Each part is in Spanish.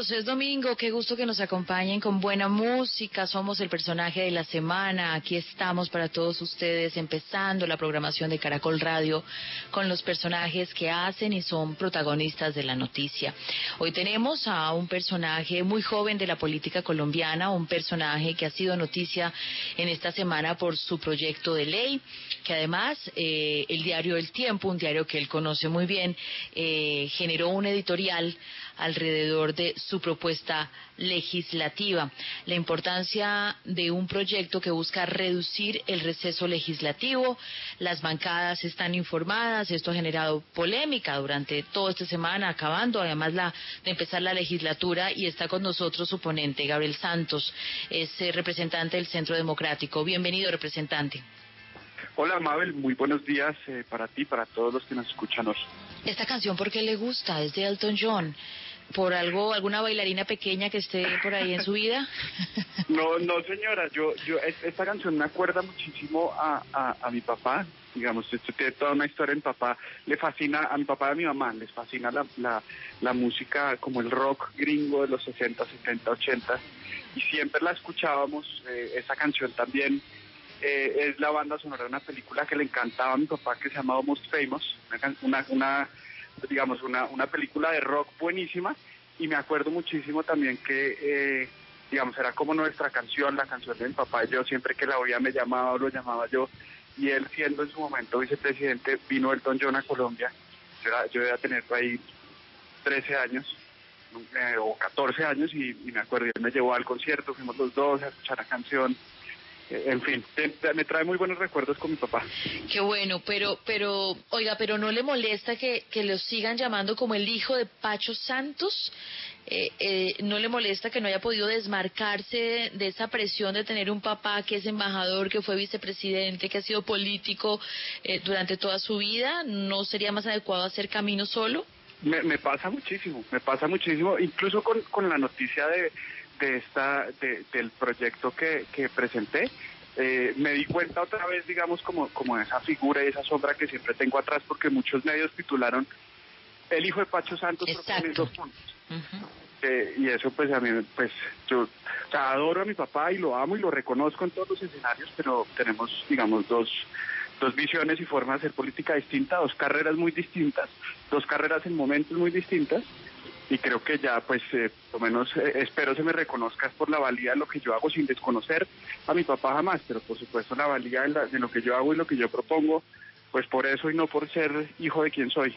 Es domingo, qué gusto que nos acompañen con buena música, somos el personaje de la semana, aquí estamos para todos ustedes empezando la programación de Caracol Radio con los personajes que hacen y son protagonistas de la noticia. Hoy tenemos a un personaje muy joven de la política colombiana, un personaje que ha sido noticia en esta semana por su proyecto de ley, que además eh, el diario El Tiempo, un diario que él conoce muy bien, eh, generó un editorial alrededor de su propuesta legislativa. La importancia de un proyecto que busca reducir el receso legislativo. Las bancadas están informadas. Esto ha generado polémica durante toda esta semana, acabando además la, de empezar la legislatura. Y está con nosotros su ponente, Gabriel Santos, es eh, representante del Centro Democrático. Bienvenido, representante. Hola Mabel, muy buenos días eh, para ti, para todos los que nos escuchan hoy. Esta canción, ¿por qué le gusta? Es de Elton John por algo, alguna bailarina pequeña que esté por ahí en su vida? No, no señora, yo, yo, esta canción me acuerda muchísimo a, a, mi papá, digamos, esto tiene toda una historia, mi papá le fascina, a mi papá y a mi mamá les fascina la, la, música como el rock gringo de los 60, 70, 80, y siempre la escuchábamos, eh, esa canción también eh, es la banda sonora de una película que le encantaba a mi papá que se llamaba Most Famous, una, una digamos, una, una película de rock buenísima. Y me acuerdo muchísimo también que, eh, digamos, era como nuestra canción, la canción de mi papá. Yo, siempre que la oía me llamaba o lo llamaba yo, y él siendo en su momento vicepresidente, vino Elton John a Colombia, yo, era, yo tener ahí 13 años, eh, o 14 años, y, y, me acuerdo, él me llevó al concierto, fuimos los dos a escuchar la canción, en fin, me trae muy buenos recuerdos con mi papá. Qué bueno, pero, pero, oiga, pero no le molesta que, que lo sigan llamando como el hijo de Pacho Santos. Eh, eh, no le molesta que no haya podido desmarcarse de, esa presión de tener un papá que es embajador, que fue vicepresidente, que ha sido político eh, durante toda su vida. ¿No sería más adecuado hacer camino solo? Me, me pasa muchísimo, me pasa muchísimo, incluso con, con la noticia de de esta de, del proyecto que, que presenté. Eh, me di cuenta otra vez digamos como como esa figura y esa sombra que siempre tengo atrás porque muchos medios titularon el hijo de Pacho Santos proponiendo puntos eh, y eso pues a mí pues yo adoro a mi papá y lo amo y lo reconozco en todos los escenarios pero tenemos digamos dos dos visiones y formas de hacer política distinta dos carreras muy distintas dos carreras en momentos muy distintas y creo que ya pues eh, por lo menos eh, espero se me reconozca por la valía de lo que yo hago sin desconocer a mi papá jamás, pero por supuesto la valía de, de lo que yo hago y lo que yo propongo, pues por eso y no por ser hijo de quien soy.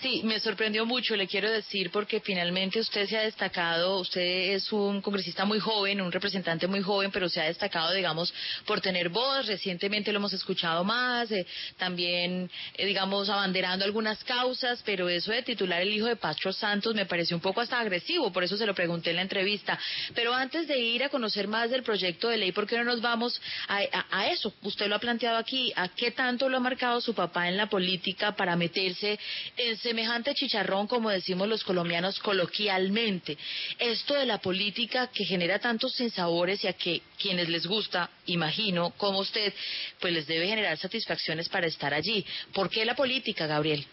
Sí, me sorprendió mucho, le quiero decir, porque finalmente usted se ha destacado, usted es un congresista muy joven, un representante muy joven, pero se ha destacado, digamos, por tener voz. Recientemente lo hemos escuchado más, eh, también, eh, digamos, abanderando algunas causas, pero eso de titular el hijo de Pacho Santos me pareció un poco hasta agresivo, por eso se lo pregunté en la entrevista. Pero antes de ir a conocer más del proyecto de ley, ¿por qué no nos vamos a, a eso? Usted lo ha planteado aquí, ¿a qué tanto lo ha marcado su papá en la política para meterse en semejante chicharrón, como decimos los colombianos coloquialmente. Esto de la política que genera tantos sinsabores y a que quienes les gusta, imagino, como usted, pues les debe generar satisfacciones para estar allí. ¿Por qué la política, Gabriel?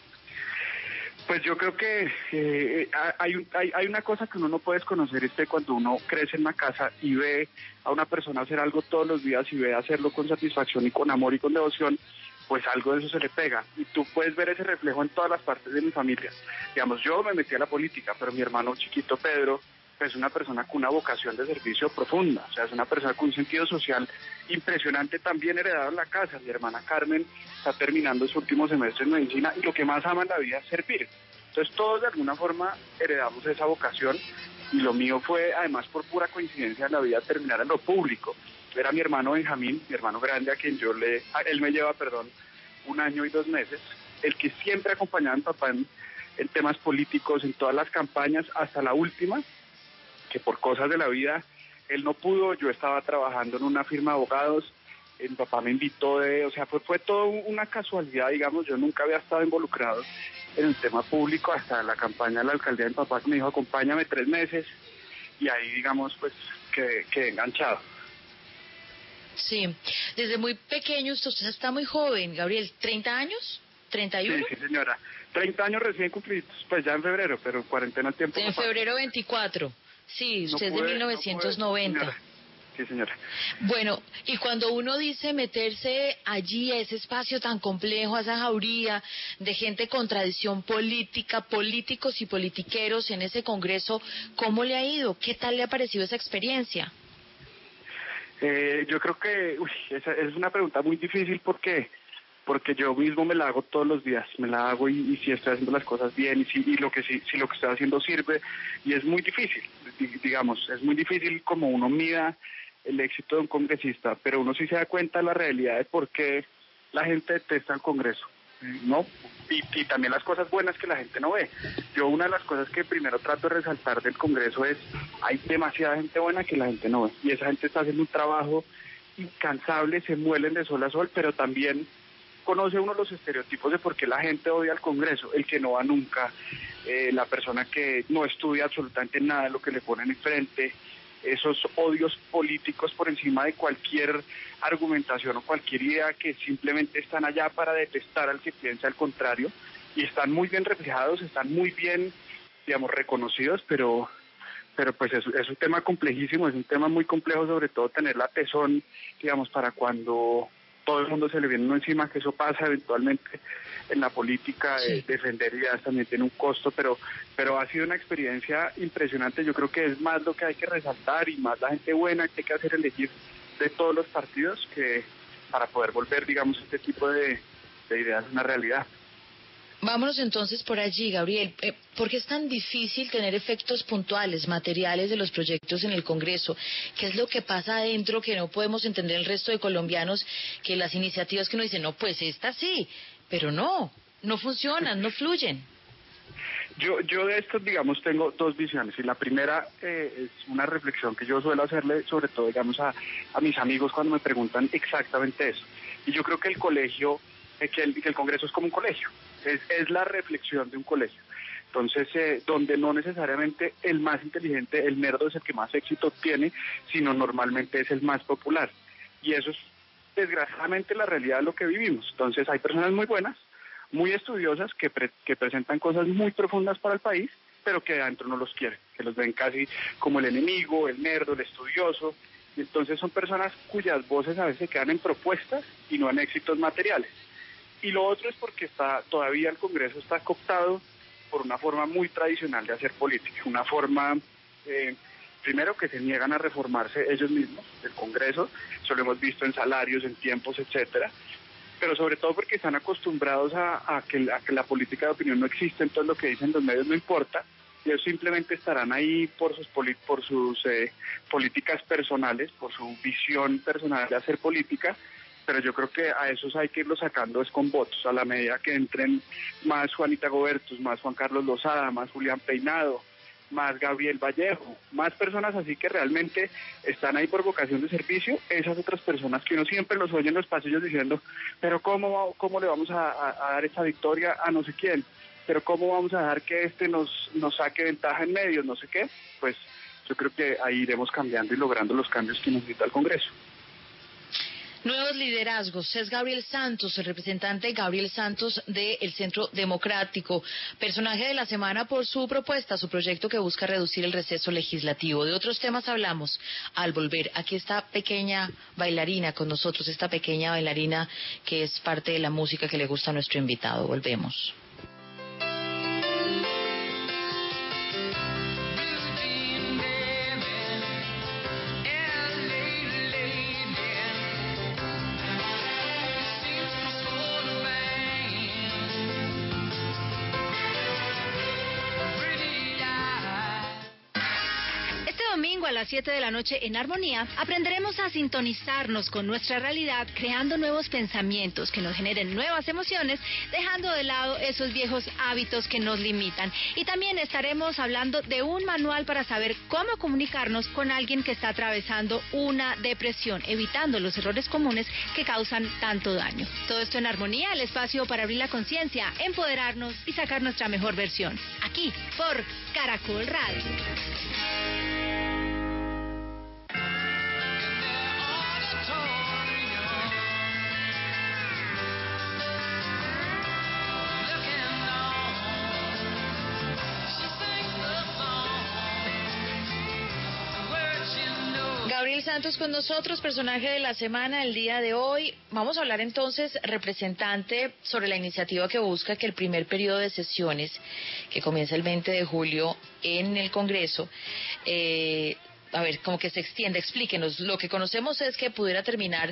Pues yo creo que eh, hay, hay, una cosa que uno no puede desconocer, este cuando uno crece en una casa y ve a una persona hacer algo todos los días y ve hacerlo con satisfacción y con amor y con devoción, pues algo de eso se le pega. Y tú puedes ver ese reflejo en todas las partes de mi familia. Digamos, yo me metí a la política, pero mi hermano chiquito Pedro es una persona con una vocación de servicio profunda, o sea, es una persona con un sentido social impresionante también heredado en la casa. Mi hermana Carmen está terminando su último semestre en medicina y lo que más ama en la vida es servir. Entonces todos de alguna forma heredamos esa vocación y lo mío fue además por pura coincidencia en la vida terminar en lo público era mi hermano Benjamín, mi hermano grande, a quien yo le, él me lleva, perdón, un año y dos meses, el que siempre acompañaba a mi papá en, temas políticos, en todas las campañas, hasta la última, que por cosas de la vida él no pudo, yo estaba trabajando en una firma de abogados, mi papá me invitó de, o sea, fue, fue todo una casualidad, digamos, yo nunca había estado involucrado en el tema público hasta la campaña de la alcaldía de mi papá que me dijo acompáñame tres meses y ahí digamos pues quedé, quedé enganchado. Sí, desde muy pequeño, usted está muy joven, Gabriel, ¿30 años? ¿31? Sí, señora. 30 años recién cumplidos, pues ya en febrero, pero cuarentena al tiempo. En febrero 24. Sí, usted es de 1990. sí, señora. Bueno, y cuando uno dice meterse allí a ese espacio tan complejo, a esa jauría de gente con tradición política, políticos y politiqueros en ese congreso, ¿cómo le ha ido? ¿Qué tal le ha parecido esa experiencia? Eh, yo creo que uy, esa es una pregunta muy difícil porque porque yo mismo me la hago todos los días, me la hago y, si estoy haciendo las cosas bien y si y lo que si, si lo que estoy haciendo sirve y es muy difícil, digamos, es muy difícil como uno mida el éxito de un congresista, pero uno sí se da cuenta de la realidad de por qué la gente detesta el Congreso, ¿no? Y, también las cosas buenas que la gente no ve. Yo una de las cosas que primero trato de resaltar del Congreso es hay demasiada gente buena que la gente no ve y esa gente está haciendo un trabajo incansable, se muelen de sol a sol, pero también conoce uno los estereotipos de por qué la gente odia al Congreso, el que no va nunca, eh, la persona que no estudia absolutamente nada de lo que le ponen enfrente, esos odios políticos por encima de cualquier argumentación o cualquier idea que simplemente están allá para detestar al que piensa al contrario. Y están muy bien reflejados, están muy bien, digamos, reconocidos, pero pero pues es, es un tema complejísimo, es un tema muy complejo, sobre todo tener la tesón, digamos, para cuando todo el mundo se le viene uno encima, que eso pasa eventualmente en la política, eh, defender ideas también tiene un costo, pero, pero ha sido una experiencia impresionante, yo creo que es más lo que hay que resaltar y más la gente buena que hay que hacer elegir de todos los partidos que para poder volver, digamos, este tipo de, de ideas una realidad. Vámonos entonces por allí, Gabriel. Eh, ¿Por qué es tan difícil tener efectos puntuales, materiales de los proyectos en el Congreso? ¿Qué es lo que pasa adentro que no podemos entender el resto de colombianos? Que las iniciativas que uno dice, no, pues esta sí, pero no, no funcionan, no fluyen. Yo, yo de esto, digamos, tengo dos visiones. Y la primera eh, es una reflexión que yo suelo hacerle, sobre todo, digamos, a, a mis amigos cuando me preguntan exactamente eso. Y yo creo que el colegio, que, el, que el Congreso es como un colegio es, la reflexión de un colegio. Entonces, eh, donde no necesariamente el más inteligente, el nerdo es el que más éxito tiene, sino normalmente es el más popular. Y eso es desgraciadamente la realidad de lo que vivimos. Entonces, hay personas muy buenas, muy estudiosas, que, que presentan cosas muy profundas para el país, pero que adentro no los quieren, que los ven casi como el enemigo, el nerdo, el estudioso. Y entonces son personas cuyas voces a veces quedan en propuestas y no en éxitos materiales y lo otro es porque está todavía el Congreso está cooptado por una forma muy tradicional de hacer política, una forma eh, primero que se niegan a reformarse ellos mismos, el Congreso, eso lo hemos visto en salarios, en tiempos, etcétera, pero sobre todo porque están acostumbrados a, que, la política de opinión no existe, entonces lo que dicen los medios no importa, ellos simplemente estarán ahí por sus, por sus eh, políticas personales, por su visión personal de hacer política, pero yo creo que a esos hay que irlos sacando es con votos, a la medida que entren más Juanita Gobertus, más Juan Carlos Lozada, más Julián Peinado, más Gabriel Vallejo, más personas así que realmente están ahí por vocación de servicio, esas otras personas que uno siempre los oye en los pasillos diciendo, pero ¿cómo, cómo le vamos a, dar esta victoria a no sé quién? Pero ¿cómo vamos a dejar que este nos, nos saque ventaja en medios, no sé qué? Pues yo creo que ahí iremos cambiando y logrando los cambios que necesita el Congreso. Nuevos liderazgos. Es Gabriel Santos, el representante Gabriel Santos del Centro Democrático, personaje de la semana por su propuesta, su proyecto que busca reducir el receso legislativo. De otros temas hablamos al volver. Aquí está pequeña bailarina con nosotros, esta pequeña bailarina que es parte de la música que le gusta a nuestro invitado. Volvemos. 7 de la noche en Armonía, aprenderemos a sintonizarnos con nuestra realidad, creando nuevos pensamientos que nos generen nuevas emociones, dejando de lado esos viejos hábitos que nos limitan. Y también estaremos hablando de un manual para saber cómo comunicarnos con alguien que está atravesando una depresión, evitando los errores comunes que causan tanto daño. Todo esto en Armonía, el espacio para abrir la conciencia, empoderarnos y sacar nuestra mejor versión. Aquí, por Caracol Radio. Santos con nosotros, personaje de la semana el día de hoy. Vamos a hablar entonces, representante, sobre la iniciativa que busca que el primer periodo de sesiones, que comienza el 20 de julio en el Congreso, eh, a ver, como que se extienda, explíquenos. Lo que conocemos es que pudiera terminar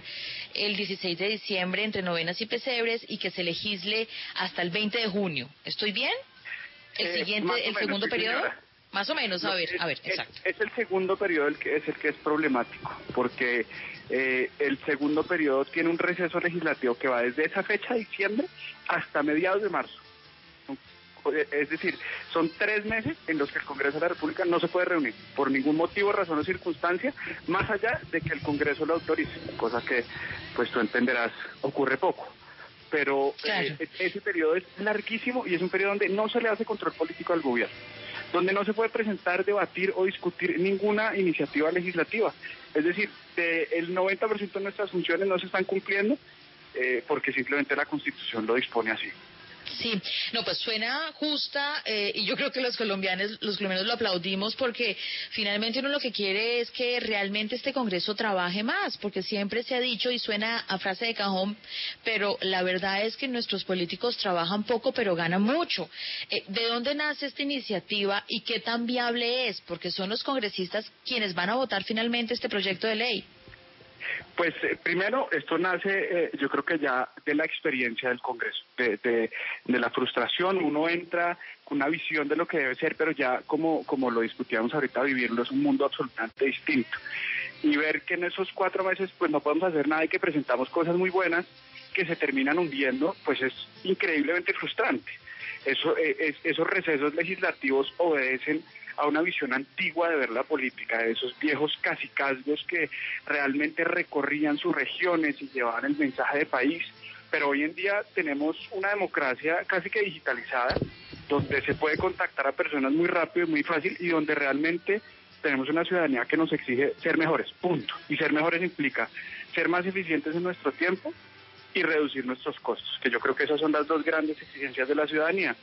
el 16 de diciembre entre novenas y pesebres y que se legisle hasta el 20 de junio. ¿Estoy bien? ¿El Eh, siguiente, el menos, segundo sí, periodo? señora. Más o menos, a ver, a ver, es- exacto. Es, el segundo periodo el que es el que es problemático, porque eh, el segundo periodo tiene un receso legislativo que va desde esa fecha, diciembre, hasta mediados de marzo. Es decir, son tres meses en los que el Congreso de la República no se puede reunir por ningún motivo, razón o circunstancia, más allá de que el Congreso lo autorice, cosa que, pues tú entenderás, ocurre poco. Pero Claro. eh, ese periodo es larguísimo y es un periodo donde no se le hace control político al gobierno donde no se puede presentar, debatir o discutir ninguna iniciativa legislativa. Es decir, de el 90% de nuestras funciones no se están cumpliendo eh, porque simplemente la Constitución lo dispone así. Sí, no, pues suena justa eh, y yo creo que los colombianos, los colombianos lo aplaudimos porque finalmente uno lo que quiere es que realmente este Congreso trabaje más, porque siempre se ha dicho y suena a frase de cajón, pero la verdad es que nuestros políticos trabajan poco pero ganan mucho. Eh, ¿De dónde nace esta iniciativa y qué tan viable es? Porque son los congresistas quienes van a votar finalmente este proyecto de ley. Pues eh, primero, esto nace, eh, yo creo que ya de la experiencia del Congreso, de, de- de la frustración. Uno entra con una visión de lo que debe ser, pero ya como, como lo discutíamos ahorita, vivirlo es un mundo absolutamente distinto. Y ver que en esos cuatro meses pues no podemos hacer nada y que presentamos cosas muy buenas que se terminan hundiendo, pues es increíblemente frustrante. Eso, eh, es- esos recesos legislativos obedecen a una visión antigua de ver la política, de esos viejos cacicazgos que realmente recorrían sus regiones y llevaban el mensaje de país. Pero hoy en día tenemos una democracia casi que digitalizada, donde se puede contactar a personas muy rápido y muy fácil y donde realmente tenemos una ciudadanía que nos exige ser mejores, punto. Y ser mejores implica ser más eficientes en nuestro tiempo y reducir nuestros costos, que yo creo que esas son las dos grandes exigencias de la ciudadanía.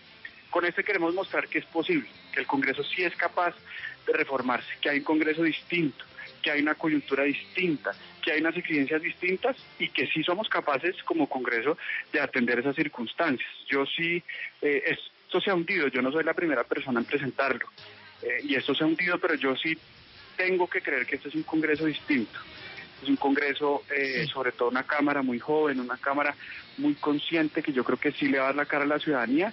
Con este queremos mostrar que es posible, que el Congreso sí es capaz de reformarse, que hay un Congreso distinto, que hay una coyuntura distinta, que hay unas exigencias distintas y que sí somos capaces como Congreso de atender esas circunstancias. Yo sí, eh, esto se ha hundido, yo no soy la primera persona en presentarlo, eh, y esto se ha hundido, pero yo sí tengo que creer que este es un Congreso distinto. Es un Congreso, eh, Sí. sobre todo una Cámara muy joven, una Cámara muy consciente que yo creo que sí le va a dar la cara a la ciudadanía.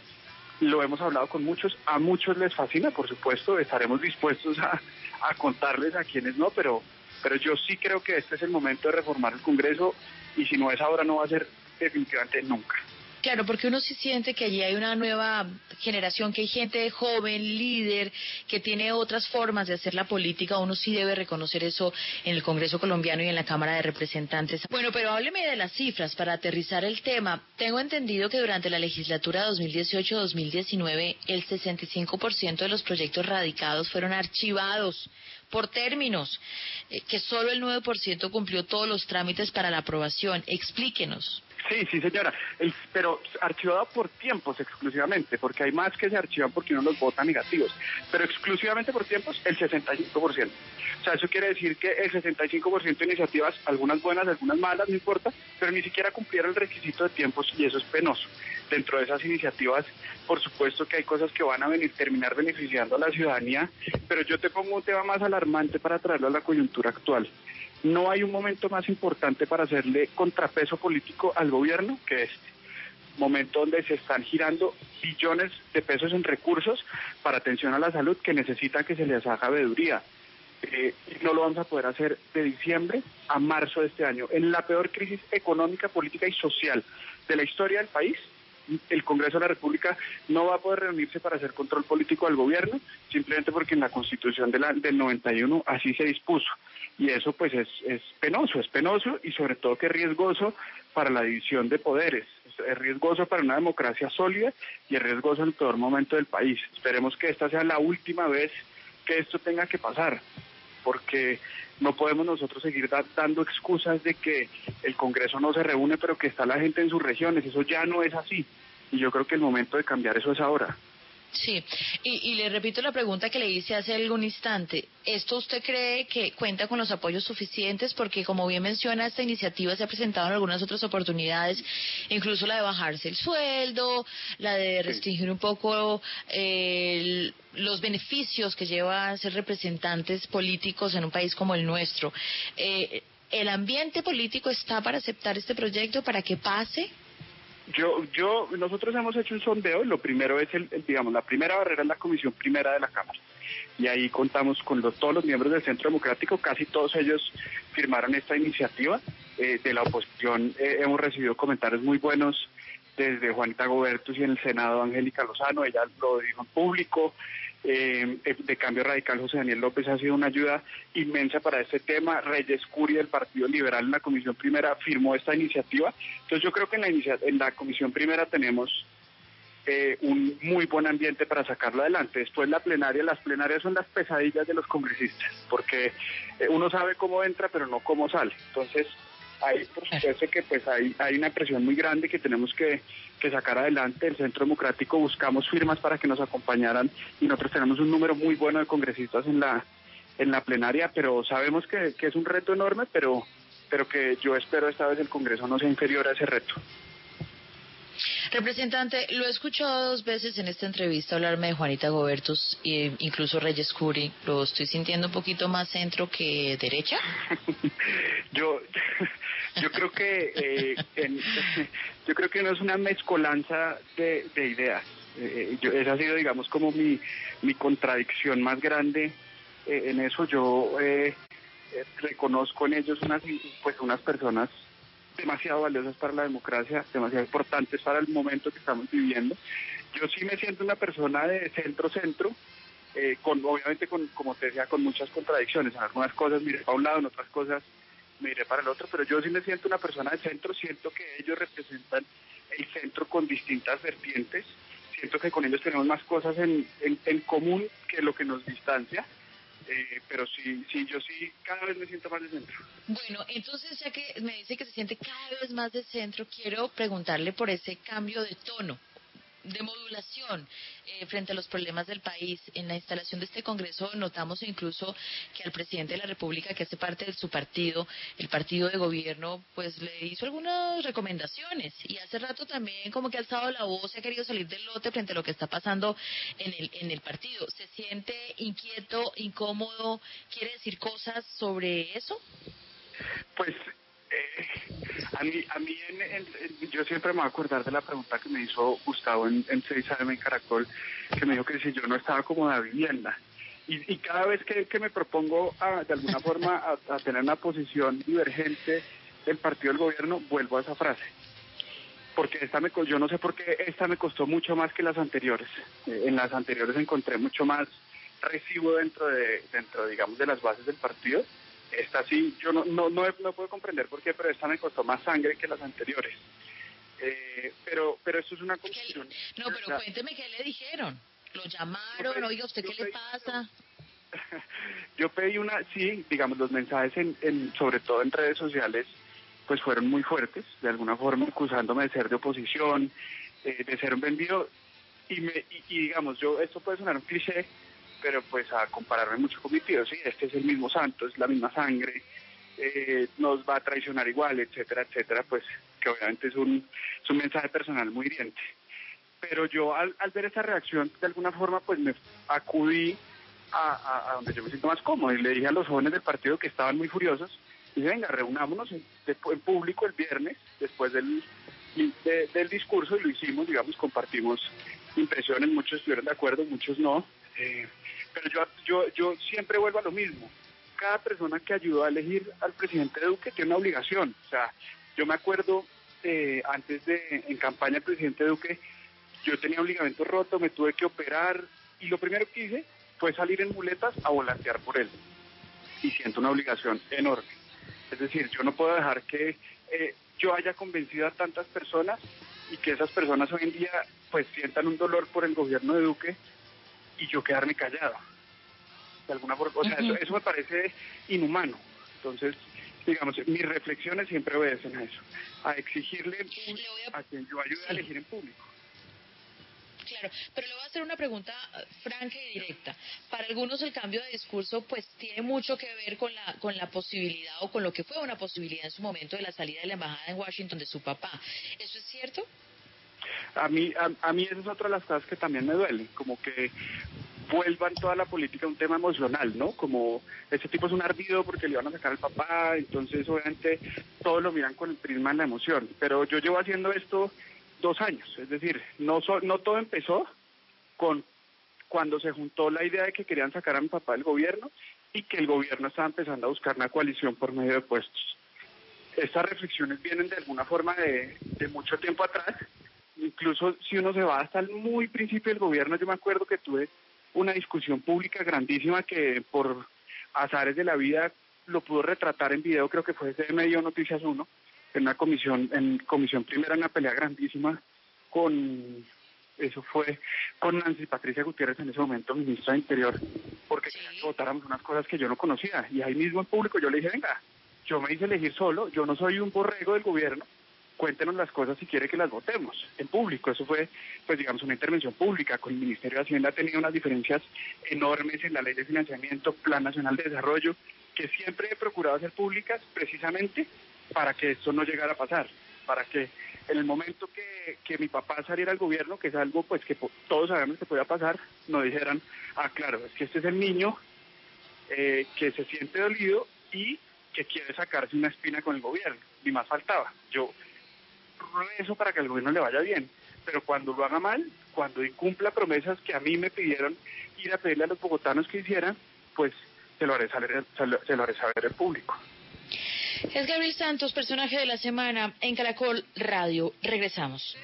Lo hemos hablado con muchos, a muchos les fascina, por supuesto, estaremos dispuestos a, a contarles a quienes no, pero, pero yo sí creo que este es el momento de reformar el Congreso y si no es ahora no va a ser definitivamente nunca. Claro, porque uno sí siente que allí hay una nueva generación, que hay gente joven, líder, que tiene otras formas de hacer la política. Uno sí debe reconocer eso en el Congreso colombiano y en la Cámara de Representantes. Bueno, pero hábleme de las cifras para aterrizar el tema. Tengo entendido que durante la legislatura 2018-2019 el 65% de los proyectos radicados fueron archivados por términos, eh, que solo el 9% cumplió todos los trámites para la aprobación. Explíquenos. Sí, sí, señora, El- pero archivado por tiempos exclusivamente, porque hay más que se archivan porque uno los vota negativos, pero exclusivamente por tiempos el 65%. O sea, eso quiere decir que el 65% de iniciativas, algunas buenas, algunas malas, no importa, pero ni siquiera cumplieron el requisito de tiempos y eso es penoso. Dentro de esas iniciativas, por supuesto que hay cosas que van a venir, terminar beneficiando a la ciudadanía, pero yo te pongo un tema más alarmante para traerlo a la coyuntura actual. No hay un momento más importante para hacerle contrapeso político al gobierno que este. Momento donde se están girando billones de pesos en recursos para atención a la salud que necesita que se les haga veeduría. Eh, no lo vamos a poder hacer de diciembre a marzo de este año. En la peor crisis económica, política y social de la historia del país, el Congreso de la República no va a poder reunirse para hacer control político al gobierno, simplemente porque en la Constitución del 91 así se dispuso. Y eso pues es, es penoso, es penoso y sobre todo que es riesgoso para la división de poderes, es riesgoso para una democracia sólida y es riesgoso en el momento del país. Esperemos que esta sea la última vez que esto tenga que pasar, porque no podemos nosotros seguir da- dando excusas de que el Congreso no se reúne, pero que está la gente en sus regiones. Eso ya no es así. Y yo creo que el momento de cambiar eso es ahora. Sí, y, le repito la pregunta que le hice hace algún instante. ¿Esto usted cree que cuenta con los apoyos suficientes? Porque, como bien menciona, esta iniciativa se ha presentado en algunas otras oportunidades, incluso la de bajarse el sueldo, la de restringir un poco los beneficios que lleva a ser representantes políticos en un país como el nuestro. Eh, ¿El ambiente político está para aceptar este proyecto, para que pase? Yo, yo, nosotros hemos hecho un sondeo y lo primero es el, digamos, la primera barrera es la comisión primera de la Cámara. Y ahí contamos con todos los miembros del Centro Democrático, casi todos ellos firmaron esta iniciativa. Eh, de la oposición eh, hemos recibido comentarios muy buenos desde Juanita Gobertus y en el Senado Angélica Lozano, ella lo dijo en público, eh, de Cambio Radical José Daniel López ha sido una ayuda inmensa para este tema. Reyes Curi del Partido Liberal en la Comisión Primera firmó esta iniciativa. Entonces yo creo que en la, en la Comisión Primera tenemos eh, un muy buen ambiente para sacarlo adelante. Después la plenaria, las plenarias son las pesadillas de los congresistas, porque eh, uno sabe cómo entra pero no cómo sale. Entonces hay por supuesto que pues hay, hay una presión muy grande que tenemos que, sacar adelante. El Centro Democrático buscamos firmas para que nos acompañaran y nosotros tenemos un número muy bueno de congresistas en la en la plenaria, pero sabemos que, que es un reto enorme, pero pero que yo espero esta vez el Congreso no sea inferior a ese reto. Representante, lo he escuchado dos veces en esta entrevista hablarme de Juanita Gobertus e incluso Reyes Curi. ¿Lo estoy sintiendo un poquito más centro que derecha? yo, yo creo que eh, yo creo que no es una mezcolanza de, ideas. Eh, yo, esa ha sido, digamos, como mi, mi contradicción más grande eh, en eso. Yo reconozco en ellos unas, pues, unas personas demasiado valiosas para la democracia, demasiado importantes para el momento que estamos viviendo. Yo sí me siento una persona de centro-centro, eh, con obviamente, con, como te decía, con muchas contradicciones. En algunas cosas miré para un lado, en otras cosas miré para el otro, pero yo sí me siento una persona de centro, siento que ellos representan el centro con distintas vertientes, siento que con ellos tenemos más cosas en, en común que lo que nos distancia eh, pero sí, sí, yo sí cada vez me siento más de centro. Bueno, entonces ya que me dice que se siente cada vez más de centro, quiero preguntarle por ese cambio de tono de modulación eh, frente a los problemas del país. En la instalación de este Congreso notamos incluso que al presidente de la República, que hace parte de su partido, el partido de gobierno, pues le hizo algunas recomendaciones y hace rato también como que ha alzado la voz y ha querido salir del lote frente a lo que está pasando en el, en el partido. ¿Se siente inquieto, incómodo? ¿Quiere decir cosas sobre eso? Pues eh, a mí, a mí yo siempre me voy a acordar de la pregunta que me hizo Gustavo en, en 6AM en Caracol, que me dijo que si yo no estaba como de vivienda. Y, cada vez que, me propongo de alguna forma a, tener una posición divergente del partido del gobierno, vuelvo a esa frase. Porque esta me, yo no sé por qué esta me costó mucho más que las anteriores. Eh, en las anteriores encontré mucho más recibo dentro de, dentro, digamos, de las bases del partido esta sí, yo no, no, no, puedo comprender por qué, pero esta me costó más sangre que las anteriores. Eh, pero, pero esto es una cuestión. No, pero cuénteme qué le dijeron. ¿Lo llamaron? Oiga, ¿usted qué le pasa? yo pedí una, sí, digamos, los mensajes, en, en, sobre todo en redes sociales, pues fueron muy fuertes, de alguna forma acusándome de ser de oposición, eh, de ser un vendido. Y, me, y digamos, yo, esto puede sonar un cliché, pero pues a compararme mucho con mi tío, sí, este es el mismo santo, es la misma sangre, eh, nos va a traicionar igual, etcétera, etcétera, pues que obviamente es un, es un mensaje personal muy hiriente. Pero yo al, ver esa reacción, de alguna forma, pues me acudí a, a, donde yo me siento más cómodo y le dije a los jóvenes del partido que estaban muy furiosos, y venga, reunámonos en, en público el viernes, después del, del discurso, y lo hicimos, digamos, compartimos impresiones, muchos estuvieron de acuerdo, muchos no. Eh, pero yo, yo, yo siempre vuelvo a lo mismo. Cada persona que ayudó a elegir al presidente Duque tiene una obligación. O sea, yo me acuerdo eh, antes de, en campaña el presidente Duque, yo tenía un ligamento roto, me tuve que operar y lo primero que hice fue salir en muletas a volantear por él. Y siento una obligación enorme. Es decir, yo no puedo dejar que eh, yo haya convencido a tantas personas y que esas personas hoy en día pues sientan un dolor por el gobierno de Duque y yo quedarme callado. De alguna forma, o sea, eso, me parece inhumano. Entonces, digamos, mis reflexiones siempre obedecen a eso, a exigirle a quien yo ayude a elegir en público. Claro, pero le voy a hacer una pregunta eh, franca y directa. Para algunos el cambio de discurso pues tiene mucho que ver con la con la posibilidad o con lo que fue una posibilidad en su momento de la salida de la embajada en Washington de su papá. ¿Eso es cierto? A mí a, a mí esa es otra de las cosas que también me duele, como que vuelvan toda la política un tema emocional, ¿no? Como ese tipo es un ardido porque le van a sacar al papá, entonces obviamente todos lo miran con el prisma de la emoción. Pero yo llevo haciendo esto dos años, es decir, no, no todo empezó con cuando se juntó la idea de que querían sacar a mi papá del gobierno y que el gobierno estaba empezando a buscar una coalición por medio de puestos. Estas reflexiones vienen de alguna forma de, de mucho tiempo atrás, incluso si uno se va hasta el muy principio del gobierno, yo me acuerdo que tuve una discusión pública grandísima que por azares de la vida lo pudo retratar en video, creo que fue ese medio Noticias 1, en una comisión, en comisión primera, una pelea grandísima con, eso fue con Nancy Patricia Gutiérrez en ese momento, ministra de Interior, porque votáramos unas cosas que yo no conocía. Y ahí mismo en público yo le dije, venga, yo me hice elegir solo, yo no soy un borrego del gobierno, cuéntenos las cosas si quiere que las votemos en público. Eso fue, pues digamos, una intervención pública. Con el Ministerio de Hacienda ha tenido unas diferencias enormes en la ley de financiamiento, Plan Nacional de Desarrollo, que siempre he procurado hacer públicas precisamente para que esto no llegara a pasar, para que en el momento que, que mi papá saliera al gobierno, que es algo pues que todos sabemos que podía pasar, no dijeran, ah, claro, es que este es el niño eh, que se siente dolido y que quiere sacarse una espina con el gobierno, ni más faltaba. Yo eso para que al gobierno le vaya bien, pero cuando lo haga mal, cuando incumpla promesas que a mí me pidieron ir a pedirle a los bogotanos que hicieran, pues se lo haré saber, se lo haré saber el público. Es Gabriel Santos, personaje de la semana en Caracol Radio. Regresamos.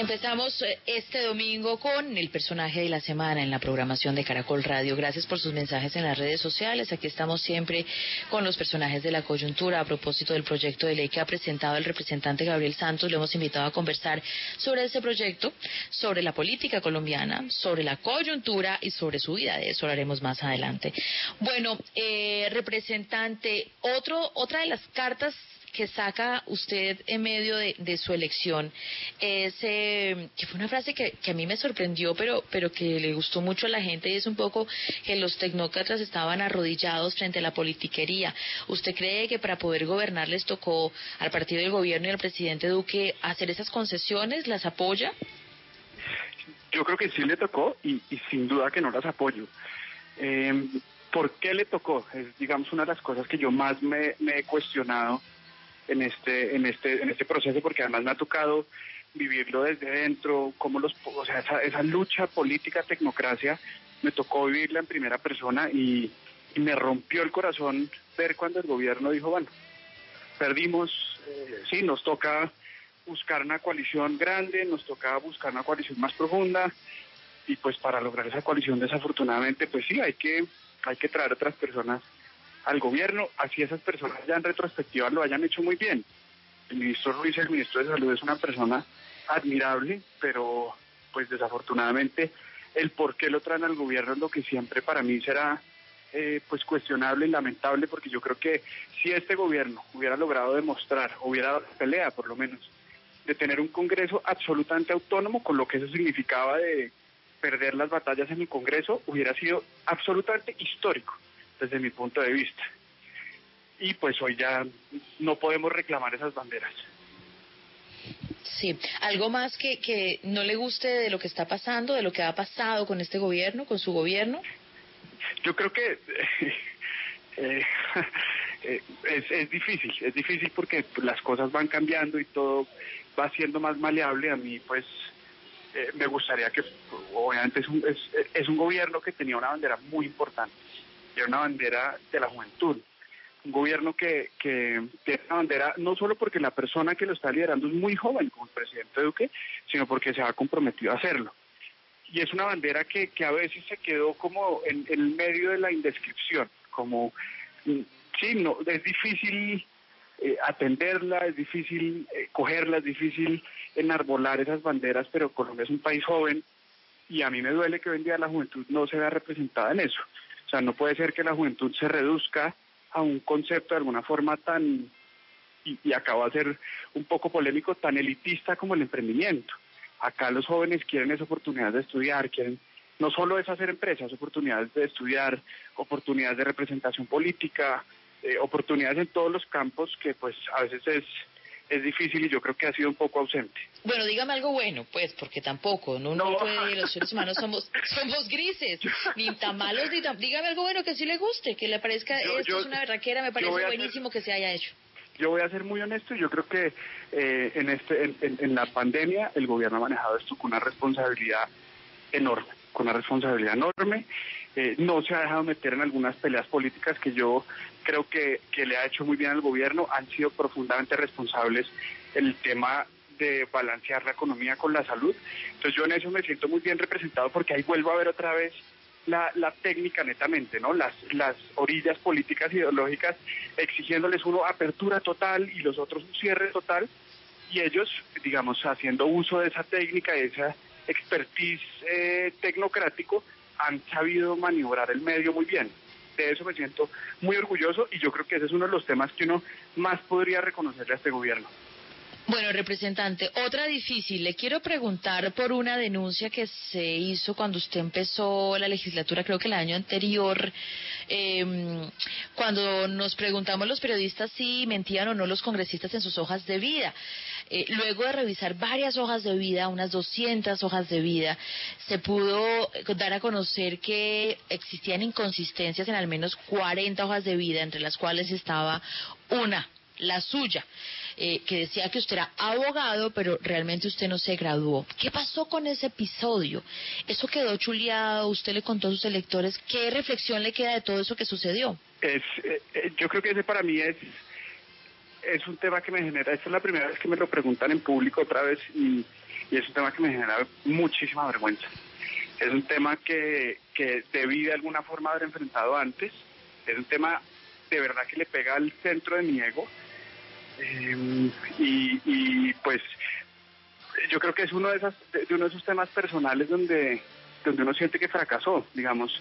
Empezamos eh, este domingo con el personaje de la semana en la programación de Caracol Radio. Gracias por sus mensajes en las redes sociales. Aquí estamos siempre con los personajes de la coyuntura. A propósito del proyecto de ley que ha presentado el representante Gabriel Santos, le hemos invitado a conversar sobre ese proyecto, sobre la política colombiana, sobre la coyuntura y sobre su vida. De eso hablaremos más adelante. Bueno, eh, representante, otro, otra de las cartas que saca usted en medio de, su elección es eh, que fue una frase que, a mí me sorprendió, pero, pero que le gustó mucho a la gente y es un poco que los tecnócratas estaban arrodillados frente a la politiquería. ¿Usted cree que para poder gobernar les tocó al partido del gobierno y al presidente Duque hacer esas concesiones? ¿Las apoya? Yo creo que sí le tocó y, sin duda que no las apoyo. Eh, ¿Por qué le tocó? Es, digamos, una de las cosas que yo más me he cuestionado en este, en este, en este proceso, porque además me ha tocado vivirlo desde dentro, como los, o sea, esa, esa lucha política, tecnocracia, me tocó vivirla en primera persona y, me rompió el corazón ver cuando el gobierno dijo, bueno, perdimos, eh, sí, nos toca buscar una coalición grande, nos toca buscar una coalición más profunda y pues para lograr esa coalición desafortunadamente pues sí, hay que, hay que traer otras personas al gobierno, así esas personas ya en retrospectiva lo hayan hecho muy bien. El ministro Ruiz, el ministro de Salud, es una persona admirable, pero pues desafortunadamente el por qué lo traen al gobierno es lo que siempre para mí será eh, pues cuestionable y lamentable, porque yo creo que si este gobierno hubiera logrado demostrar, hubiera dado pelea por lo menos, de tener un Congreso absolutamente autónomo, con lo que eso significaba de perder las batallas en el Congreso, hubiera sido absolutamente histórico desde mi punto de vista. Y pues hoy ya no podemos reclamar esas banderas. Sí, ¿algo más que, que no le guste de lo que está pasando, de lo que ha pasado con este gobierno, con su gobierno? Yo creo que eh, eh, es, es difícil, es difícil porque las cosas van cambiando y todo va siendo más maleable. A mí, pues, eh, me gustaría que, obviamente, es un, es, es un gobierno que tenía una bandera muy importante era una bandera de la juventud. Un gobierno que, que tiene una bandera no solo porque la persona que lo está liderando es muy joven, como el presidente Duque, sino porque se ha comprometido a hacerlo. Y es una bandera que, que a veces se quedó como en, el medio de la indescripción, como, mm, sí, no, es difícil eh, atenderla, es difícil eh, cogerla, es difícil enarbolar esas banderas, pero Colombia es un país joven y a mí me duele que hoy en día la juventud no se vea representada en eso. O sea, no puede ser que la juventud se reduzca a un concepto de alguna forma tan, y, acaba de ser un poco polémico, tan elitista como el emprendimiento. Acá los jóvenes quieren esa oportunidad de estudiar, quieren no solo es hacer empresas, oportunidades de estudiar, oportunidades de representación política, eh, oportunidades en todos los campos que pues a veces es es difícil y yo creo que ha sido un poco ausente. Bueno, dígame algo bueno, pues, porque tampoco, no, no. puede, los seres humanos somos, somos grises, ni tan malos, ni tan... Dígame algo bueno que sí le guste, que le parezca, esto es una verraquera, me parece buenísimo que se haya hecho. Yo voy a ser muy honesto, yo creo que eh, en, este, en, en la pandemia el gobierno ha manejado esto con una responsabilidad enorme, con una responsabilidad enorme. Eh, no se ha dejado meter en algunas peleas políticas que yo creo que, que le ha hecho muy bien al gobierno. Han sido profundamente responsables el tema de balancear la economía con la salud. Entonces yo en eso me siento muy bien representado porque ahí vuelvo a ver otra vez la, la técnica netamente, ¿no? Las, las orillas políticas ideológicas exigiéndoles uno apertura total y los otros un cierre total y ellos, digamos, haciendo uso de esa técnica, de esa expertise eh, tecnocrático, han sabido maniobrar el medio muy bien. De eso me siento muy orgulloso y yo creo que ese es uno de los temas que uno más podría reconocerle a este gobierno. Bueno, representante, otra difícil. Le quiero preguntar por una denuncia que se hizo cuando usted empezó la legislatura, creo que el año anterior, eh, cuando nos preguntamos los periodistas si mentían o no los congresistas en sus hojas de vida. Eh, luego de revisar varias hojas de vida, unas 200 hojas de vida, se pudo dar a conocer que existían inconsistencias en al menos 40 hojas de vida, entre las cuales estaba una, la suya. Eh, que decía que usted era abogado, pero realmente usted no se graduó. ¿Qué pasó con ese episodio? ¿Eso quedó chuleado? ¿Usted le contó a sus electores? ¿Qué reflexión le queda de todo eso que sucedió? Es, eh, eh, yo creo que ese para mí es es un tema que me genera, esta es la primera vez que me lo preguntan en público otra vez y, es un tema que me genera muchísima vergüenza. Es un tema que, que debí de alguna forma haber enfrentado antes, es un tema de verdad que le pega al centro de mi ego eh, y, y, pues yo creo que es uno de, esas, de, uno de esos temas personales donde, donde uno siente que fracasó, digamos.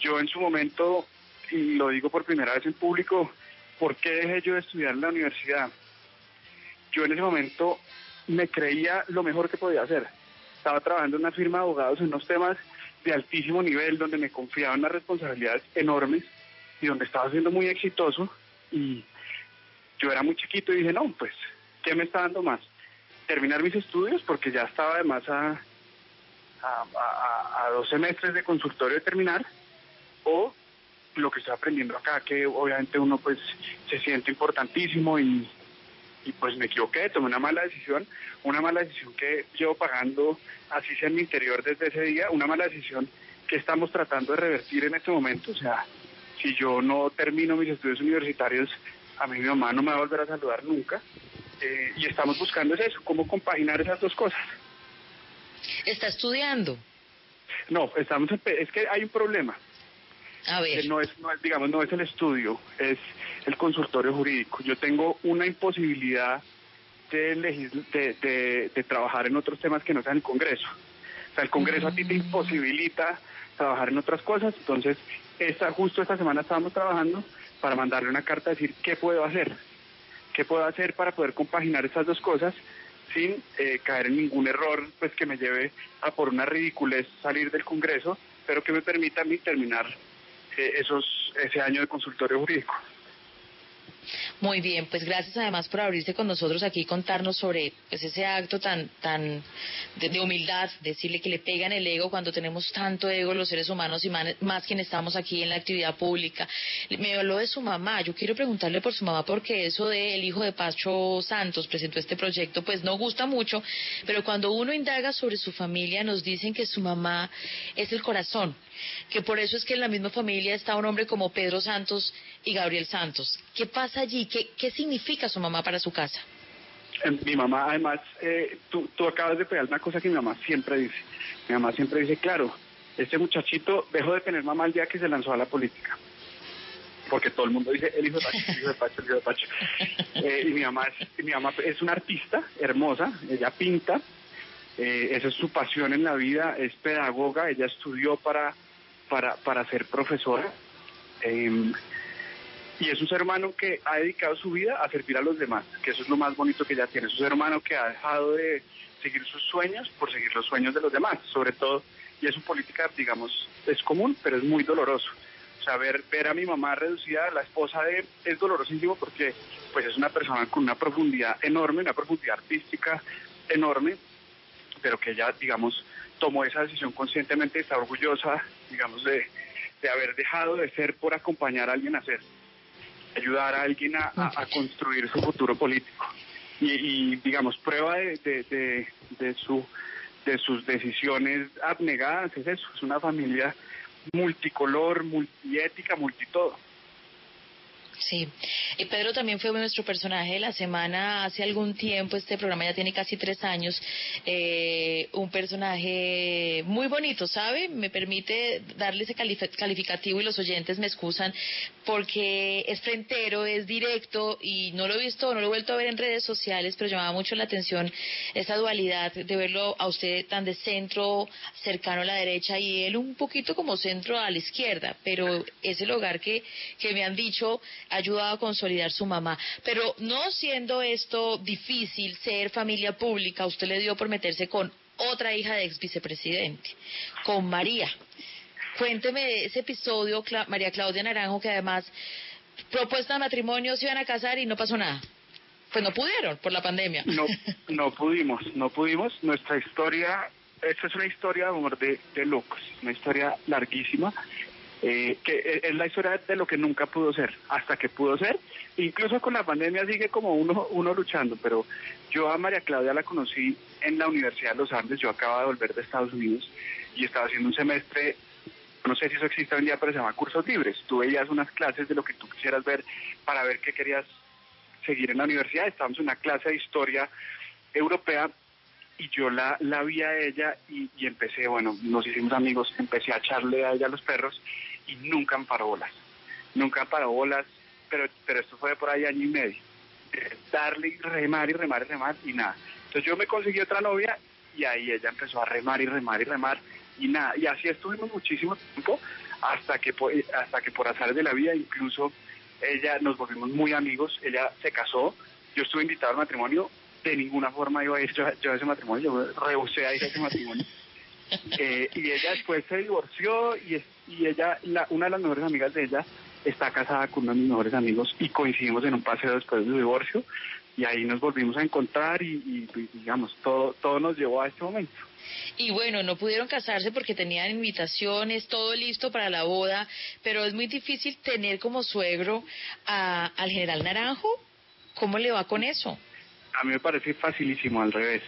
Yo en su momento, y lo digo por primera vez en público, ¿por qué dejé yo de estudiar en la universidad? Yo en ese momento me creía lo mejor que podía hacer. Estaba trabajando en una firma de abogados en unos temas de altísimo nivel, donde me confiaban unas responsabilidades enormes y donde estaba siendo muy exitoso y yo era muy chiquito y dije, no, pues, ¿qué me está dando más? Terminar mis estudios porque ya estaba además a, a dos semestres de consultorio de terminar o lo que estoy aprendiendo acá, que obviamente uno pues se siente importantísimo y, y pues me equivoqué, tomé una mala decisión, una mala decisión que llevo pagando así sea en mi interior desde ese día, una mala decisión que estamos tratando de revertir en este momento, o sea, si yo no termino mis estudios universitarios a mí mi mamá no me va a volver a saludar nunca. Eh, y estamos buscando eso, cómo compaginar esas dos cosas. ¿Está estudiando? No, estamos es que hay un problema. A ver. No es, no es, digamos, no es el estudio, es el consultorio jurídico. Yo tengo una imposibilidad de, de, de, de trabajar en otros temas que no sean el Congreso. O sea, el Congreso a ti te imposibilita trabajar en otras cosas. Entonces, esta, justo esta semana estábamos trabajando para mandarle una carta a decir qué puedo hacer, qué puedo hacer para poder compaginar estas dos cosas sin eh, caer en ningún error pues que me lleve a por una ridiculez salir del Congreso, pero que me permita a mí terminar esos ese año de consultorio jurídico. Muy bien, pues gracias además por abrirse con nosotros aquí y contarnos sobre pues, ese acto tan tan de, de, humildad, decirle que le pegan el ego cuando tenemos tanto ego los seres humanos y más, quienes estamos aquí en la actividad pública. Me habló de su mamá, yo quiero preguntarle por su mamá porque eso de el hijo de Pacho Santos presentó este proyecto pues no gusta mucho, pero cuando uno indaga sobre su familia nos dicen que su mamá es el corazón, que por eso es que en la misma familia está un hombre como Pedro Santos y Gabriel Santos. ¿Qué pasa allí? ¿Qué, qué significa su mamá para su casa? Mi mamá, además, eh, tú, tú acabas de pegar una cosa que mi mamá siempre dice. Mi mamá siempre dice, claro, este muchachito dejó de tener mamá el día que se lanzó a la política. porque todo el mundo dice el hijo de Pacho, el hijo de Pacho, el hijo de Pacho. Eh, y mi mamá, es, mi mamá es una artista hermosa, ella pinta, eh, esa es su pasión en la vida, es pedagoga, ella estudió para, para, para ser profesora. Y es un ser humano que ha dedicado su vida a servir a los demás, que eso es lo más bonito que ella tiene. Es un ser humano que ha dejado de seguir sus sueños por seguir los sueños de los demás, sobre todo, y es su política, digamos, es común, pero es muy doloroso. O sea, ver, ver a mi mamá reducida, la esposa de, es dolorosísimo porque pues es una persona con una profundidad enorme, una profundidad artística enorme, pero que ella, digamos, tomó esa decisión conscientemente, está orgullosa, digamos, de, de haber dejado de ser por acompañar a alguien a ser, ayudar a alguien a, a, construir su futuro político. Y, y digamos, prueba de, de, de, su, de sus decisiones abnegadas es eso, es una familia multicolor, multiética, multitodo. Sí, y Pedro también fue nuestro personaje de la semana. Hace algún tiempo, este programa ya tiene casi tres años, eh, un personaje muy bonito, ¿sabe? Me permite darle ese calificativo y los oyentes me excusan porque es frentero, es directo y no lo he visto, no lo he vuelto a ver en redes sociales, pero llamaba mucho la atención esa dualidad de verlo a usted tan de centro, cercano a la derecha y él un poquito como centro a la izquierda, pero es el hogar que, que me han dicho ha ayudado a consolidar su mamá. Pero no siendo esto difícil, ser familia pública, usted le dio por meterse con otra hija de ex vicepresidente, con María. Cuénteme de ese episodio, María Claudia Naranjo, que además propuesta de matrimonio se iban a casar y no pasó nada. Pues no pudieron por la pandemia. No, no pudimos, no pudimos. Nuestra historia, esta es una historia de amor de, de locos, una historia larguísima eh, que es la historia de lo que nunca pudo ser, hasta que pudo ser. Incluso con la pandemia sigue como uno, uno luchando, pero yo a María Claudia la conocí en la Universidad de los Andes, yo acababa de volver de Estados Unidos y estaba haciendo un semestre, no sé si eso existe hoy en día, pero se llama cursos libres. Tú veías unas clases de lo que tú quisieras ver para ver qué querías seguir en la universidad. Estábamos en una clase de historia europea y yo la, la vi a ella y, y, empecé, bueno, nos hicimos amigos, empecé a echarle a ella los perros y nunca en parabolas, nunca en parabolas, pero, pero esto fue por ahí año y medio. Eh, darle y remar y remar y remar y nada. Entonces yo me conseguí otra novia y ahí ella empezó a remar y remar y remar y nada. Y así estuvimos muchísimo tiempo hasta que, hasta que por azar de la vida incluso ella nos volvimos muy amigos, ella se casó, yo estuve invitado al matrimonio, de ninguna forma iba a ir yo, a ese matrimonio, yo rehusé a ir a ese matrimonio. Eh, y ella después se divorció y, y ella, la, una de las mejores amigas de ella, está casada con uno de mis mejores amigos y coincidimos en un paseo después de su divorcio y ahí nos volvimos a encontrar y, digamos, todo, todo nos llevó a este momento. Y bueno, no pudieron casarse porque tenían invitaciones, todo listo para la boda, pero es muy difícil tener como suegro a, al general Naranjo. ¿Cómo le va con eso? A mí me parece facilísimo, al revés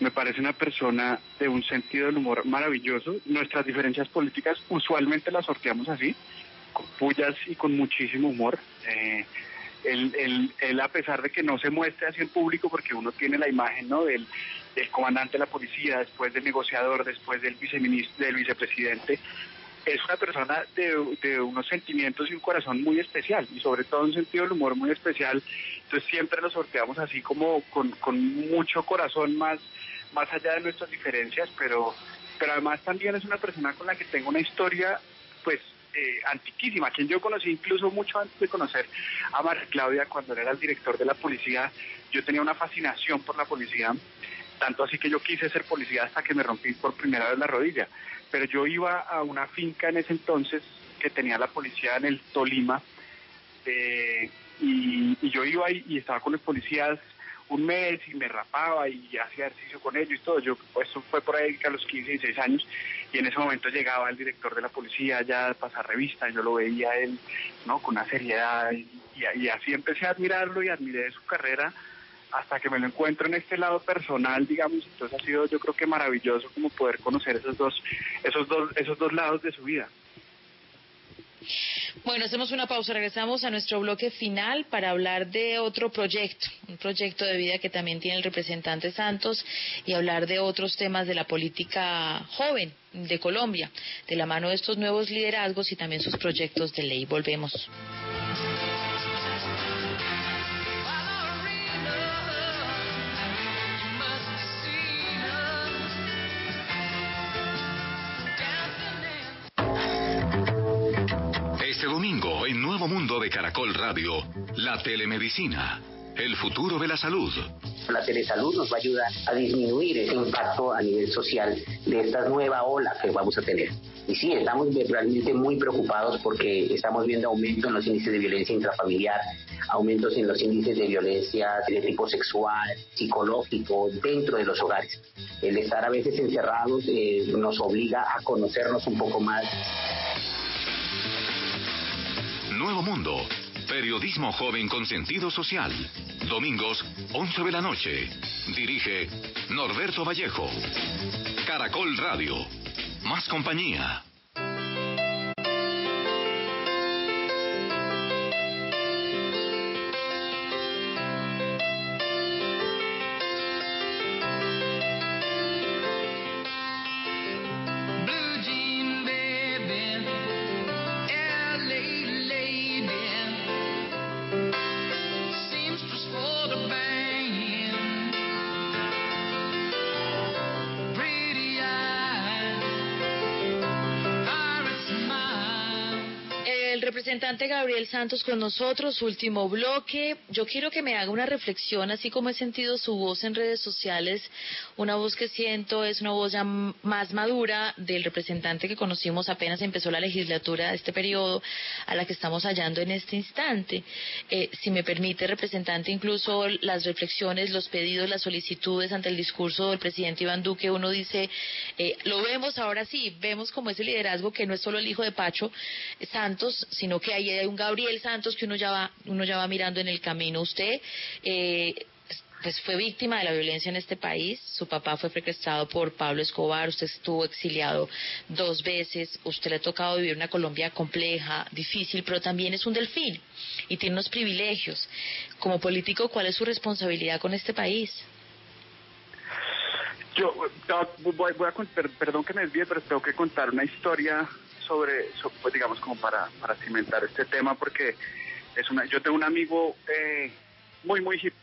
me parece una persona de un sentido del humor maravilloso. Nuestras diferencias políticas usualmente las sorteamos así, con pullas y con muchísimo humor. Eh, él, él, a pesar de que no se muestre así en público, porque uno tiene la imagen ¿no? del, del comandante de la policía, después del negociador, después del, viceministro, del vicepresidente, es una persona de, de, unos sentimientos y un corazón muy especial y sobre todo un sentido del humor muy especial. Entonces siempre lo sorteamos así como con, con mucho corazón más más allá de nuestras diferencias, pero, pero además también es una persona con la que tengo una historia, pues, eh, antiquísima, quien yo conocí incluso mucho antes de conocer a María Claudia cuando era el director de la policía, yo tenía una fascinación por la policía, tanto así que yo quise ser policía hasta que me rompí por primera vez la rodilla, pero yo iba a una finca en ese entonces que tenía la policía en el Tolima, eh, y, y, yo iba y, y estaba con los policías un mes y me rapaba y hacía ejercicio con ellos y todo. Yo, pues, eso fue por ahí a los 15, 16 años y en ese momento llegaba el director de la policía ya a pasar revista, yo lo veía él, ¿no? Con una seriedad y, y, así empecé a admirarlo y admiré su carrera hasta que me lo encuentro en este lado personal, digamos, entonces ha sido yo creo que maravilloso como poder conocer esos dos, esos dos, esos dos lados de su vida. Bueno, hacemos una pausa, regresamos a nuestro bloque final para hablar de otro proyecto, un proyecto de vida que también tiene el representante Santos y hablar de otros temas de la política joven de Colombia, de la mano de estos nuevos liderazgos y también sus proyectos de ley. Volvemos. Nuevo mundo de Caracol Radio, la telemedicina, el futuro de la salud. La telesalud nos va a ayudar a disminuir ese impacto a nivel social de esta nueva ola que vamos a tener. Y sí, estamos realmente muy preocupados porque estamos viendo aumento en los índices de violencia intrafamiliar, aumentos en los índices de violencia de tipo sexual, psicológico, dentro de los hogares. El estar a veces encerrados eh, nos obliga a conocernos un poco más. Nuevo Mundo, periodismo joven con sentido social. Domingos, 11 de la noche. Dirige Norberto Vallejo. Caracol Radio. Más compañía. Gabriel Santos con nosotros, último bloque. Yo quiero que me haga una reflexión, así como he sentido su voz en redes sociales, una voz que siento es una voz ya más madura del representante que conocimos apenas empezó la legislatura de este periodo, a la que estamos hallando en este instante. Eh, si me permite, representante, incluso las reflexiones, los pedidos, las solicitudes ante el discurso del presidente Iván Duque, uno dice, eh, lo vemos ahora sí, vemos como ese liderazgo que no es solo el hijo de Pacho Santos, sino que hay un Gabriel Santos que uno ya va, uno ya va mirando en el camino. Usted eh, pues fue víctima de la violencia en este país. Su papá fue secuestrado por Pablo Escobar. Usted estuvo exiliado dos veces. Usted le ha tocado vivir una Colombia compleja, difícil, pero también es un delfín y tiene unos privilegios. Como político, ¿cuál es su responsabilidad con este país? Yo voy, a perdón que me desvíe, pero tengo que contar una historia sobre, pues digamos, como para, para cimentar este tema, porque es una, yo tengo un amigo eh, muy, muy hip,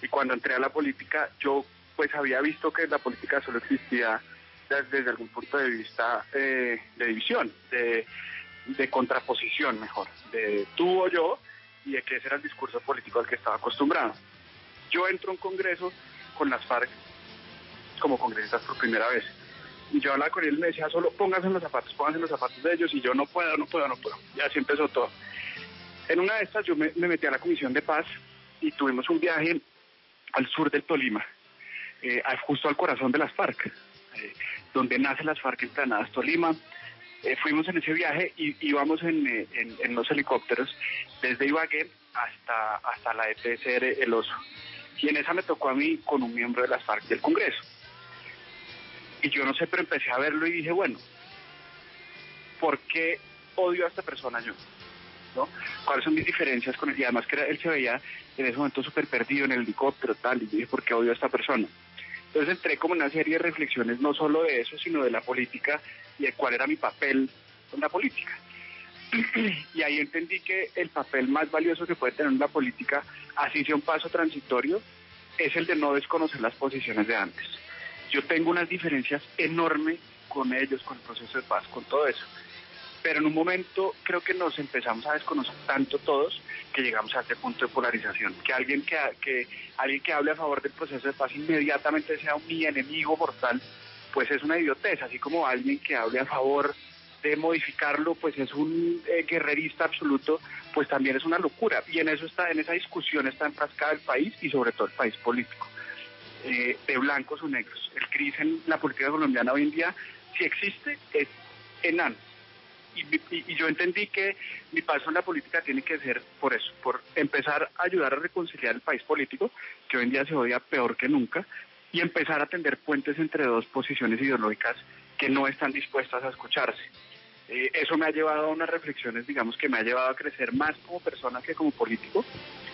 y cuando entré a la política, yo pues había visto que la política solo existía desde, algún punto de vista eh, de división, de, de contraposición mejor, de tú o yo, y de que ese era el discurso político al que estaba acostumbrado. Yo entro a un congreso con las FARC como congresistas por primera vez y yo hablaba con él y me decía, solo pónganse los zapatos, pónganse los zapatos de ellos y yo no puedo, no puedo, no puedo. Y así empezó todo. En una de estas yo me, metí a la Comisión de Paz y tuvimos un viaje al sur del Tolima, eh, justo al corazón de las FARC, eh, donde nacen las FARC Planadas, Tolima. Eh, fuimos en ese viaje y íbamos en, en, los helicópteros desde Ibagué hasta, hasta la EPCR El Oso. Y en esa me tocó a mí con un miembro de las FARC del Congreso. Y yo no sé, pero empecé a verlo y dije, bueno, ¿por qué odio a esta persona yo? ¿Cuáles son mis diferencias con él? Y además que él se veía en ese momento súper perdido en el helicóptero, tal, y dije, ¿por qué odio a esta persona? Entonces entré como en una serie de reflexiones, no solo de eso, sino de la política y de cuál era mi papel en la política. y ahí entendí que el papel más valioso que puede tener la política, así sea un paso transitorio, es el de no desconocer las posiciones de antes. Yo tengo unas diferencias enormes con ellos, con el proceso de paz, con todo eso. Pero en un momento creo que nos empezamos a desconocer tanto todos que llegamos a este punto de polarización. Que alguien que, que, alguien que hable a favor del proceso de paz inmediatamente sea mi enemigo mortal, pues es una idiotez. Así como alguien que hable a favor de modificarlo, pues es un eh, guerrerista absoluto, pues también es una locura. Y en eso está, en esa discusión está enfrascada el país y sobre todo el país político. Eh, de blancos o negros. El gris en la política colombiana hoy en día, si existe, es enano. Y, yo entendí que mi paso en la política tiene que ser por eso, por empezar a ayudar a reconciliar el país político, que hoy en día se odia peor que nunca, y empezar a tender puentes entre dos posiciones ideológicas que no están dispuestas a escucharse. Eh, eso me ha llevado a unas reflexiones, digamos, que me ha llevado a crecer más como persona que como político,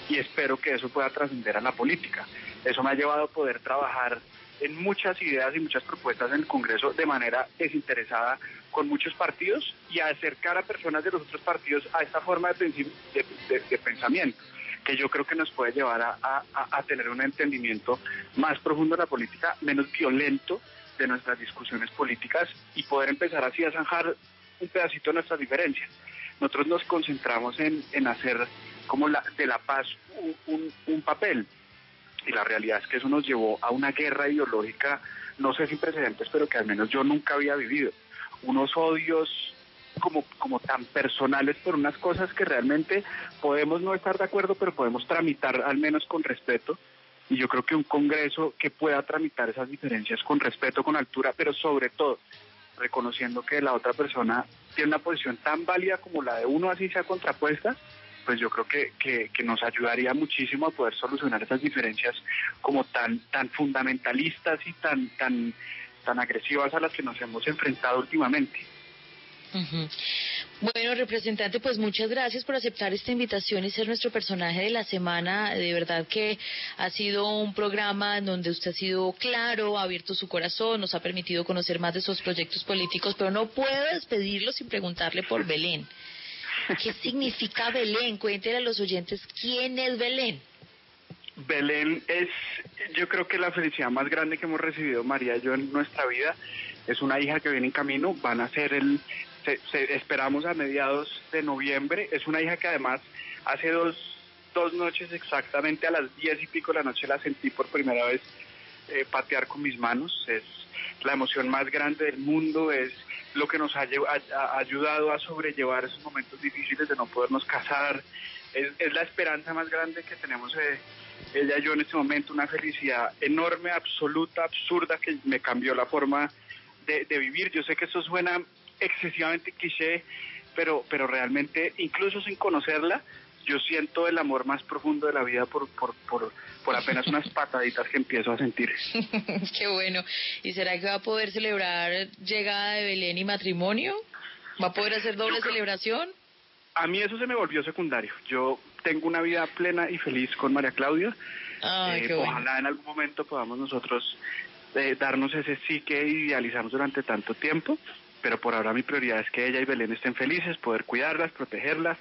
y espero que eso pueda trascender a la política. Eso me ha llevado a poder trabajar en muchas ideas y muchas propuestas en el Congreso de manera desinteresada con muchos partidos y a acercar a personas de los otros partidos a esta forma de, de, pensamiento que yo creo que nos puede llevar a, a, tener un entendimiento más profundo de la política, menos violento de nuestras discusiones políticas y poder empezar así a zanjar un pedacito de nuestras diferencias. nosotros nos concentramos en, en hacer como la, de la paz un, un, papel. Y la realidad es que eso nos llevó a una guerra ideológica, no sé sin precedentes, pero que al menos yo nunca había vivido. Unos odios como, como tan personales por unas cosas que realmente podemos no estar de acuerdo, pero podemos tramitar al menos con respeto. Y yo creo que un Congreso que pueda tramitar esas diferencias con respeto, con altura, pero sobre todo reconociendo que la otra persona tiene una posición tan válida como la de uno, así sea contrapuesta, pues yo creo que, que, nos ayudaría muchísimo a poder solucionar esas diferencias como tan, tan fundamentalistas y tan, tan, tan agresivas a las que nos hemos enfrentado últimamente. Bueno, representante, pues muchas gracias por aceptar esta invitación y ser nuestro personaje de la semana. De verdad que ha sido un programa en donde usted ha sido claro, ha abierto su corazón, nos ha permitido conocer más de sus proyectos políticos, pero no puedo despedirlo sin preguntarle por Belén. ¿Qué significa Belén? Cuéntele a los oyentes quién es Belén. Belén es, yo creo que la felicidad más grande que hemos recibido María y yo en nuestra vida. Es una hija que viene en camino, van a ser el, esperamos a mediados de noviembre. Es una hija que además hace dos, dos noches exactamente a las diez y pico de la noche la sentí por primera vez eh, patear con mis manos. Es la emoción más grande del mundo, es lo que nos ha, ayudado a sobrellevar esos momentos difíciles de no podernos casar. Es, la esperanza más grande que tenemos eh, ella y yo en este momento, una felicidad enorme, absoluta, absurda, que me cambió la forma de, de vivir. Yo sé que eso suena excesivamente cliché, pero, pero realmente, incluso sin conocerla, yo siento el amor más profundo de la vida por, por, por, por apenas unas pataditas que empiezo a sentir. Qué bueno. ¿Y será que va a poder celebrar llegada de Belén y matrimonio? ¿Va a poder hacer doble celebración? A mí eso se me volvió secundario. Yo tengo una vida plena y feliz con María Claudia. Eh, ojalá en algún momento podamos nosotros eh, darnos ese sí que idealizamos durante tanto tiempo pero por ahora mi prioridad es que ella y Belén estén felices, poder cuidarlas, protegerlas,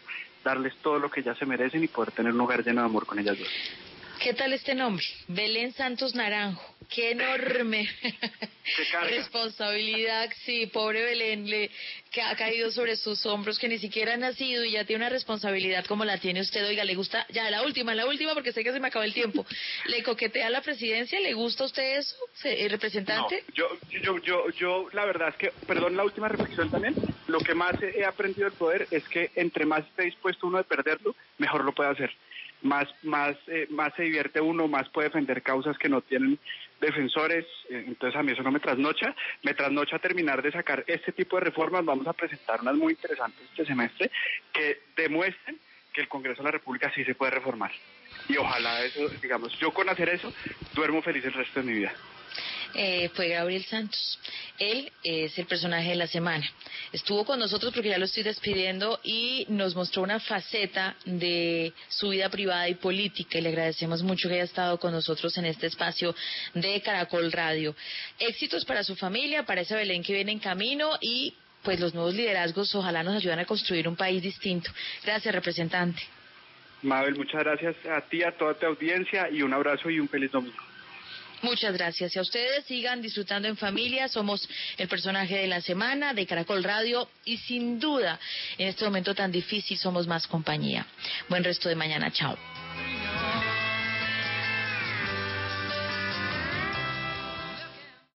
darles todo lo que ellas se merecen y poder tener un hogar lleno de amor con ellas dos. ¿Qué tal este nombre? Belén Santos Naranjo. Qué enorme responsabilidad, sí, pobre Belén, le, que ha caído sobre sus hombros, que ni siquiera ha nacido y ya tiene una responsabilidad como la tiene usted. Oiga, le gusta, ya la última, la última, porque sé que se me acaba el tiempo. ¿Le coquetea la presidencia? ¿Le gusta a usted eso, el representante? yo, yo, yo, yo, la verdad es que, perdón la última reflexión también, lo que más he aprendido del poder es que entre más esté dispuesto uno de perderlo, mejor lo puede hacer. Más, más, eh, más se divierte uno, más puede defender causas que no tienen defensores, eh, entonces a mí eso no me trasnocha, me trasnocha terminar de sacar este tipo de reformas, vamos a presentar unas muy interesantes este semestre que demuestren que el Congreso de la República sí se puede reformar. Y ojalá eso, digamos, yo con hacer eso duermo feliz el resto de mi vida eh, fue Gabriel Santos. Él es el personaje de la semana. Estuvo con nosotros porque ya lo estoy despidiendo y nos mostró una faceta de su vida privada y política y le agradecemos mucho que haya estado con nosotros en este espacio de Caracol Radio. Éxitos para su familia, para esa Belén que viene en camino y pues los nuevos liderazgos ojalá nos ayuden a construir un país distinto. Gracias, representante. Mabel, muchas gracias a ti, a toda tu audiencia y un abrazo y un feliz domingo. Muchas gracias. Y a ustedes sigan disfrutando en familia. Somos el personaje de la semana de Caracol Radio y sin duda en este momento tan difícil somos más compañía. Buen resto de mañana. Chao.